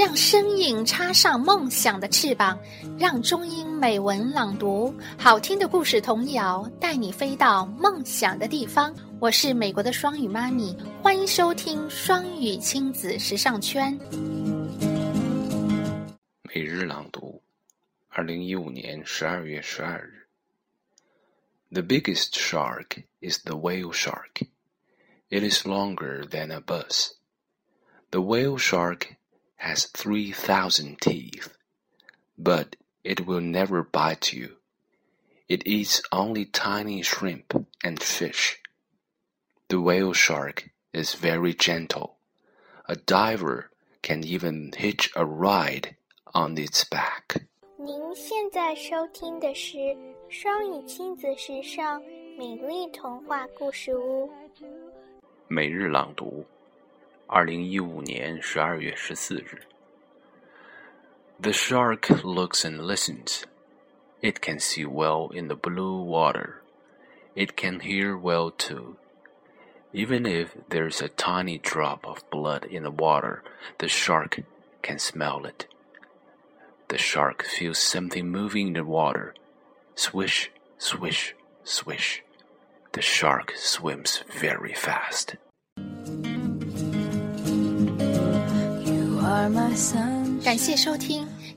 让声音插上梦想的翅膀，让中英美文朗读，好听的故事童谣带你飞到梦想的地方。我是美国的双语妈咪，欢迎收听双语亲子时尚圈。每日朗读，二零一五年十二月十二日。The biggest shark is the whale shark. It is longer than a bus. The whale shark has 3,000 teeth, but it will never bite you. It eats only tiny shrimp and fish. The whale shark is very gentle. A diver can even hitch a ride on its back. 您现在收听的是双语亲子时尚美丽童话故事屋。每日朗读， 二零一五年十二月十四日。The shark looks and listens. It can see well in the blue water. It can hear well too. Even if there's a tiny drop of blood in the water, the shark can smell it. The shark feels something moving in the water. Swish, swish, swish. The shark swims very fast. 感谢收听。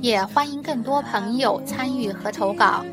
也欢迎更多朋友参与和投稿。